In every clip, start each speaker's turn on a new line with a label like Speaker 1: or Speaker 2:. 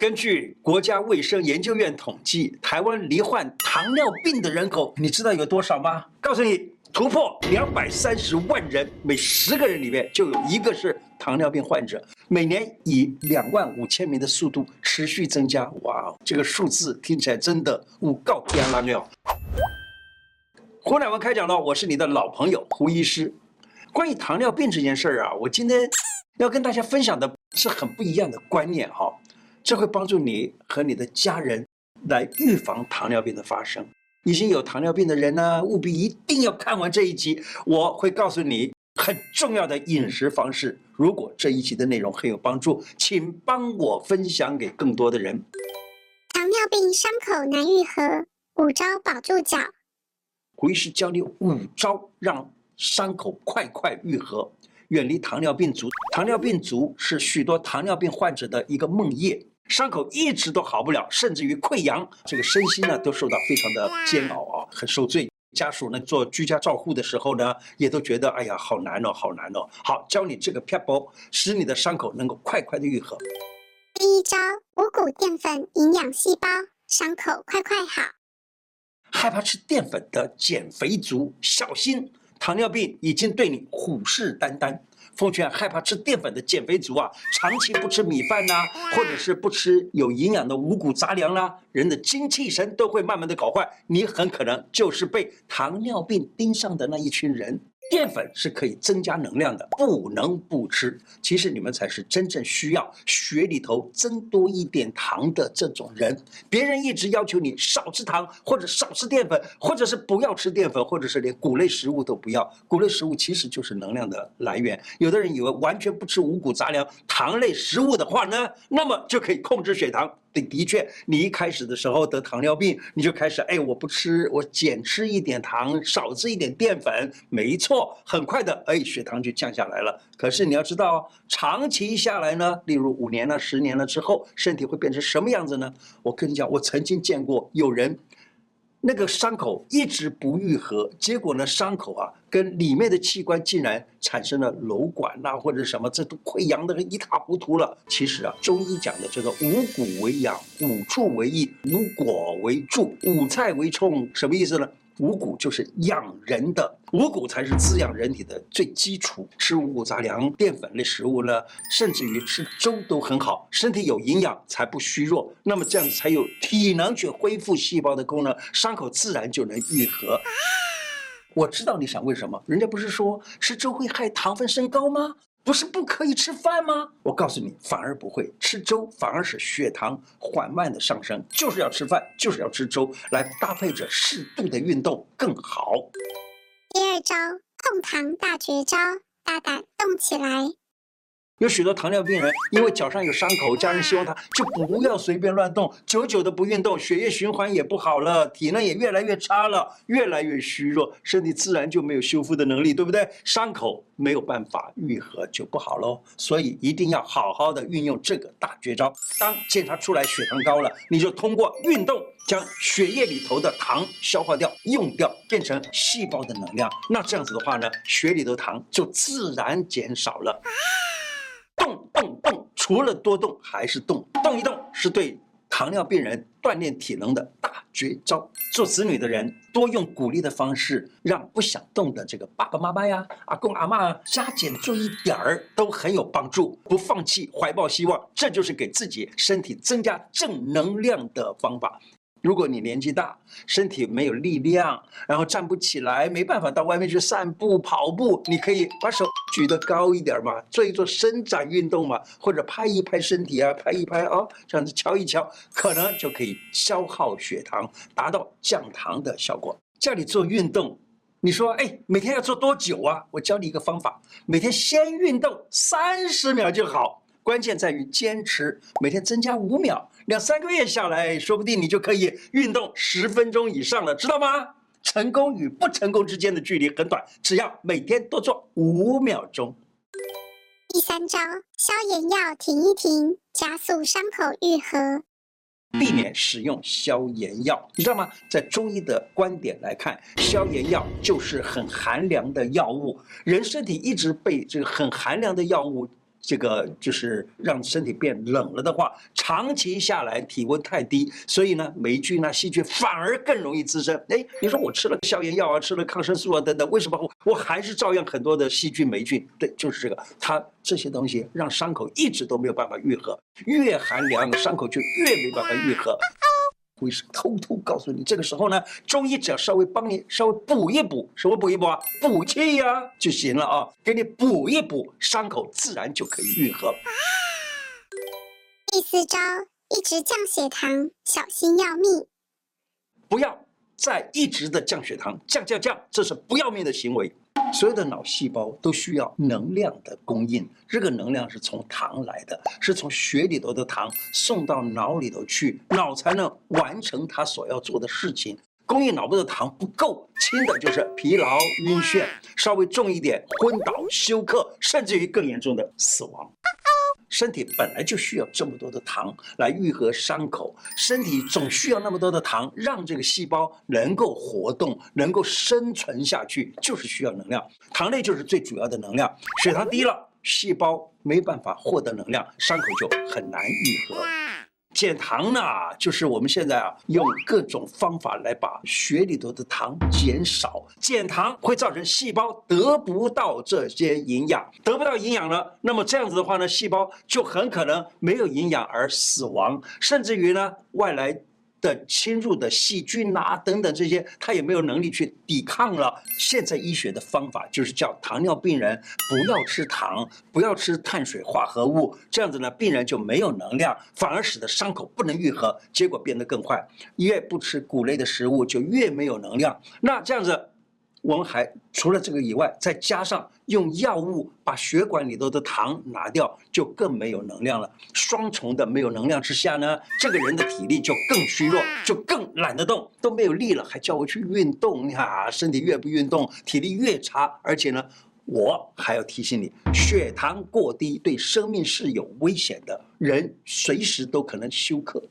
Speaker 1: 根据国家卫生研究院统计，台湾罹患糖尿病的人口，你知道有多少吗？告诉你，突破两百三十万人，每十个人里面就有一个是糖尿病患者，每年以两万五千名的速度持续增加。哇，这个数字听起来真的五告天拉尿。胡乃文开讲了，我是你的老朋友胡医师。关于糖尿病这件事儿啊，我今天要跟大家分享的是很不一样的观念哈。这会帮助你和你的家人来预防糖尿病的发生。已经有糖尿病的人呢，务必一定要看完这一集。我会告诉你很重要的饮食方式。如果这一集的内容很有帮助，请帮我分享给更多的人。
Speaker 2: 糖尿病伤口难愈合，五招保住脚。
Speaker 1: 胡医师教你五招，让伤口快快愈合，远离糖尿病足。糖尿病足是许多糖尿病患者的一个梦魇。伤口一直都好不了，甚至于溃疡，这个身心呢都受到非常的煎熬啊，很受罪。家属呢做居家照护的时候呢，也都觉得哎呀好难哦，好难哦。好，教你这个撇步，使你的伤口能够快快的愈合。
Speaker 2: 第一招，五谷淀粉营养细胞，伤口快快好。
Speaker 1: 害怕吃淀粉的减肥族，小心，糖尿病已经对你虎视眈眈。奉劝害怕吃淀粉的减肥族啊，长期不吃米饭呐、或者是不吃有营养的五谷杂粮啦，人的精气神都会慢慢的搞坏，你很可能就是被糖尿病盯上的那一群人。淀粉是可以增加能量的，不能不吃。其实你们才是真正需要血里头增多一点糖的这种人。别人一直要求你少吃糖，或者少吃淀粉，或者是不要吃淀粉，或者是连谷类食物都不要。谷类食物其实就是能量的来源。有的人以为完全不吃五谷杂粮、糖类食物的话呢，那么就可以控制血糖。的的确，你一开始的时候得糖尿病，你就开始哎，我不吃，我减吃一点糖，少吃一点淀粉，没错，很快的哎，血糖就降下来了。可是你要知道，长期下来呢，例如五年了、十年了之后，身体会变成什么样子呢？我跟你讲，我曾经见过有人。那个伤口一直不愈合，结果呢，伤口啊跟里面的器官竟然产生了瘘管呐，或者什么，这都溃疡的一塌糊涂了。其实啊，中医讲的这个五谷为养，五畜为益，五果为助，五菜为充，什么意思呢？五谷就是养人的，五谷才是滋养人体的最基础。吃五谷杂粮、淀粉类食物呢，甚至于吃粥都很好，身体有营养才不虚弱。那么这样才有体能去恢复细胞的功能，伤口自然就能愈合。我知道你想问什么，人家不是说吃粥会害糖分升高吗？不是不可以吃饭吗？我告诉你，反而不会吃粥，反而使血糖缓慢的上升。就是要吃饭，就是要吃粥，来搭配着适度的运动更好。
Speaker 2: 第二招，控糖大绝招，大胆动起来。
Speaker 1: 有许多糖尿病人，因为脚上有伤口，家人希望他就不要随便乱动，久久的不运动，血液循环也不好了，体能也越来越差了，越来越虚弱，身体自然就没有修复的能力，对不对？伤口没有办法愈合就不好喽。所以一定要好好的运用这个大绝招。当检查出来血糖高了，你就通过运动将血液里头的糖消化掉、用掉，变成细胞的能量。那这样子的话呢，血里头糖就自然减少了。动动动，除了多动还是动，动一动是对糖尿病人锻炼体能的大绝招。做子女的人多用鼓励的方式，让不想动的这个爸爸妈妈呀、阿公阿嬷加减做一点儿都很有帮助。不放弃，怀抱希望，这就是给自己身体增加正能量的方法。如果你年纪大，身体没有力量，然后站不起来，没办法到外面去散步、跑步，你可以把手举得高一点嘛，做一做伸展运动嘛，或者拍一拍身体啊，拍一拍哦，这样子敲一敲，可能就可以消耗血糖，达到降糖的效果。叫你做运动，你说哎，每天要做多久啊？我教你一个方法，每天先运动三十秒就好。关键在于坚持，每天增加五秒，两三个月下来，说不定你就可以运动十分钟以上了，知道吗？成功与不成功之间的距离很短，只要每天多做五秒钟。
Speaker 2: 第三招，消炎药停一停，加速伤口愈合。
Speaker 1: 避免使用消炎药，你知道吗？在中医的观点来看，消炎药就是很寒凉的药物，人身体一直被这个很寒凉的药物。这个就是让身体变冷了的话，长期下来体温太低，所以呢，霉菌啊、细菌反而更容易滋生。哎，你说我吃了消炎药啊，吃了抗生素啊等等，为什么我我还是照样很多的细菌、霉菌？对，就是这个，它这些东西让伤口一直都没有办法愈合，越寒凉，伤口就越没办法愈合。会是偷偷告诉你，这个时候呢，中医只要稍微帮你稍微补一补，什么补一补啊？补气呀就行了啊，给你补一补，伤口自然就可以愈合。
Speaker 2: 第四招，一直降血糖，小心要命。
Speaker 1: 不要再一直的降血糖，降降降，这是不要命的行为。所有的脑细胞都需要能量的供应，这个能量是从糖来的，是从血里头的糖送到脑里头去，脑才能完成它所要做的事情。供应脑部的糖不够，轻的就是疲劳、晕眩，稍微重一点，昏倒、休克，甚至于更严重的死亡。身体本来就需要这么多的糖来愈合伤口，身体总需要那么多的糖，让这个细胞能够活动、能够生存下去，就是需要能量。糖类就是最主要的能量。血糖低了，细胞没办法获得能量，伤口就很难愈合。减糖呢，就是我们现在啊，用各种方法来把血里头的糖减少。减糖会造成细胞得不到这些营养，得不到营养了，那么这样子的话呢，细胞就很可能没有营养而死亡，甚至于呢，外来。的侵入的细菌啊等等这些，他也没有能力去抵抗了。现在医学的方法就是叫糖尿病人不要吃糖，不要吃碳水化合物，这样子呢，病人就没有能量，反而使得伤口不能愈合，结果变得更坏。越不吃谷类的食物，就越没有能量。那这样子。我们还除了这个以外，再加上用药物把血管里头的糖拿掉，就更没有能量了。双重的没有能量之下呢，这个人的体力就更虚弱，就更懒得动，都没有力了，还叫我去运动，你看啊，身体越不运动，体力越差。而且呢，我还要提醒你，血糖过低对生命是有危险的，人随时都可能休克。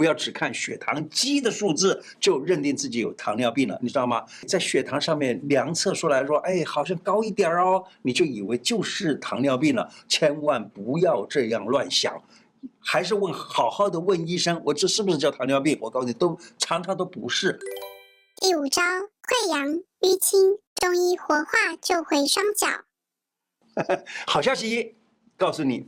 Speaker 1: 不要只看血糖机的数字就认定自己有糖尿病了，你知道吗？在血糖上面量测出来说，哎，好像高一点哦，你就以为就是糖尿病了。千万不要这样乱想，还是问好好的问医生，我这是不是叫糖尿病？我告诉你，都常常都不是。
Speaker 2: 第五招，溃疡淤青，中医活化救回双脚。
Speaker 1: 好消息，告诉你。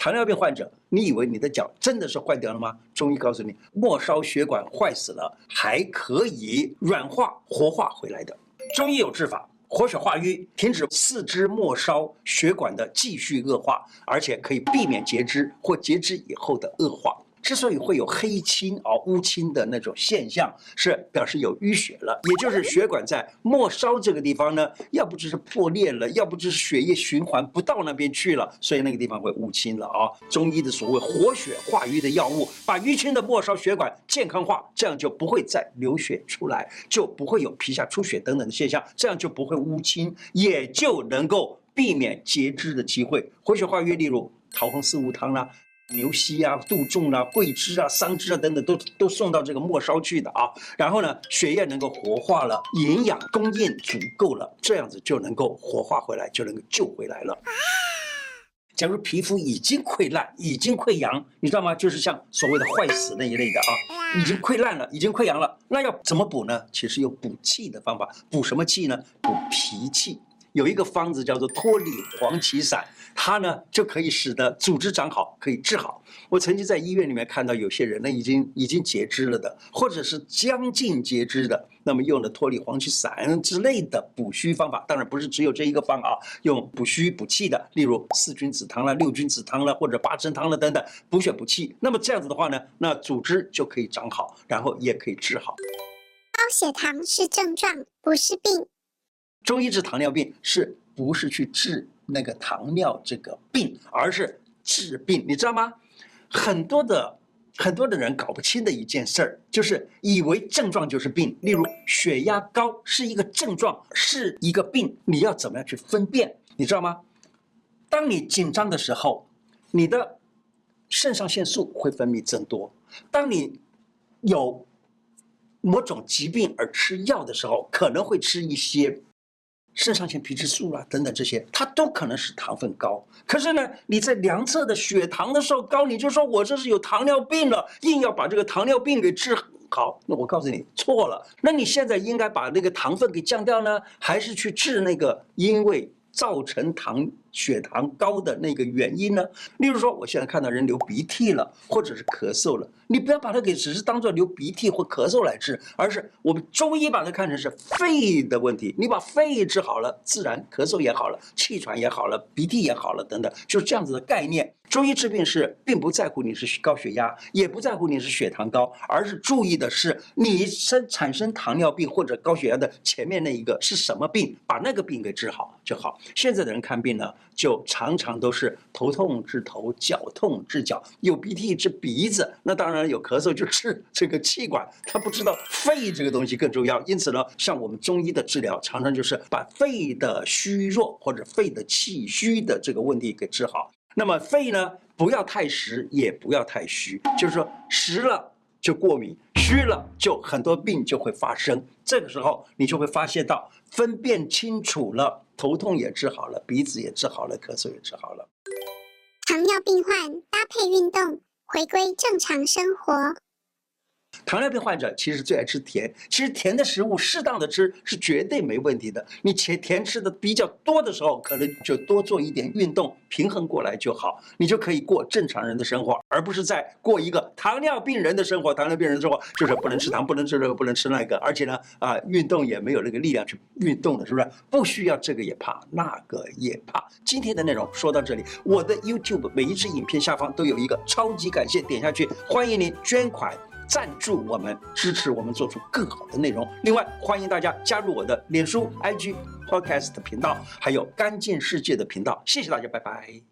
Speaker 1: 糖尿病患者，你以为你的脚真的是坏掉了吗？中医告诉你，末梢血管坏死了，还可以软化活化回来的。中医有治法，活血化瘀，停止四肢末梢血管的继续恶化，而且可以避免截肢或截肢以后的恶化。之所以会有黑青啊、乌青的那种现象，是表示有淤血了，也就是血管在末梢这个地方呢，要不就是破裂了，要不就是血液循环不到那边去了，所以那个地方会乌青了啊。中医的所谓活血化瘀的药物，把淤青的末梢血管健康化，这样就不会再流血出来，就不会有皮下出血等等的现象，这样就不会乌青，也就能够避免截肢的机会。活血化瘀，例如桃红四物汤啦。牛膝啊、杜仲啊、桂枝啊、桑枝啊等等，都都送到这个末梢去的啊。然后呢，血液能够活化了，营养供应足够了，这样子就能够活化回来，就能够救回来了。假如皮肤已经溃烂、已经溃疡，你知道吗？就是像所谓的坏死那一类的啊，已经溃烂了、已经溃疡了，那要怎么补呢？其实有补气的方法，补什么气呢？补脾气。有一个方子叫做脱里黄芪散，它呢就可以使得组织长好，可以治好。我曾经在医院里面看到有些人呢已经已经截肢了的，或者是将近截肢的，那么用的脱里黄芪散之类的补虚方法，当然不是只有这一个方啊，用补虚补气的，例如四君子汤啦、六君子汤啦，或者八珍汤啦等等，补血补气。那么这样子的话呢，那组织就可以长好，然后也可以治好。
Speaker 2: 高血糖是症状，不是病。
Speaker 1: 中医治糖尿病是不是去治那个糖尿这个病，而是治病，你知道吗？很多的很多的人搞不清的一件事儿，就是以为症状就是病。例如血压高是一个症状，是一个病，你要怎么样去分辨？你知道吗？当你紧张的时候，你的肾上腺素会分泌增多；当你有某种疾病而吃药的时候，可能会吃一些。肾上腺皮质素啦、啊、等等这些，它都可能使糖分高。可是呢，你在量测的血糖的时候高，你就说我这是有糖尿病了，硬要把这个糖尿病给治好。那我告诉你错了。那你现在应该把那个糖分给降掉呢，还是去治那个因为造成糖？血糖高的那个原因呢？例如说，我现在看到人流鼻涕了，或者是咳嗽了，你不要把它给只是当做流鼻涕或咳嗽来治，而是我们中医把它看成是肺的问题。你把肺治好了，自然咳嗽也好了，气喘也好了，鼻涕也好了，等等，就是这样子的概念。中医治病是并不在乎你是高血压，也不在乎你是血糖高，而是注意的是你生产生糖尿病或者高血压的前面那一个是什么病，把那个病给治好就好。现在的人看病呢，就常常都是头痛治头，脚痛治脚，有鼻涕治鼻子，那当然有咳嗽就治这个气管。他不知道肺这个东西更重要，因此呢，像我们中医的治疗，常常就是把肺的虚弱或者肺的气虚的这个问题给治好。那么肺呢，不要太实，也不要太虚，就是说实了就过敏，虚了就很多病就会发生。这个时候你就会发现到分辨清楚了，头痛也治好了，鼻子也治好了，咳嗽也治好了。
Speaker 2: 糖尿病患搭配运动，回归正常生活。
Speaker 1: 糖尿病患者其实最爱吃甜，其实甜的食物适当的吃是绝对没问题的。你甜甜吃的比较多的时候，可能就多做一点运动，平衡过来就好，你就可以过正常人的生活，而不是在过一个糖尿病人的生活。糖尿病人的生活就是不能吃糖，不能吃这个，不能吃那个，而且呢，啊，运动也没有那个力量去运动的，是不是？不需要这个也怕，那个也怕。今天的内容说到这里，我的 YouTube 每一支影片下方都有一个超级感谢，点下去，欢迎您捐款。赞助我们，支持我们做出更好的内容。另外，欢迎大家加入我的脸书、IG、Podcast 频道，还有干净世界的频道。谢谢大家，拜拜。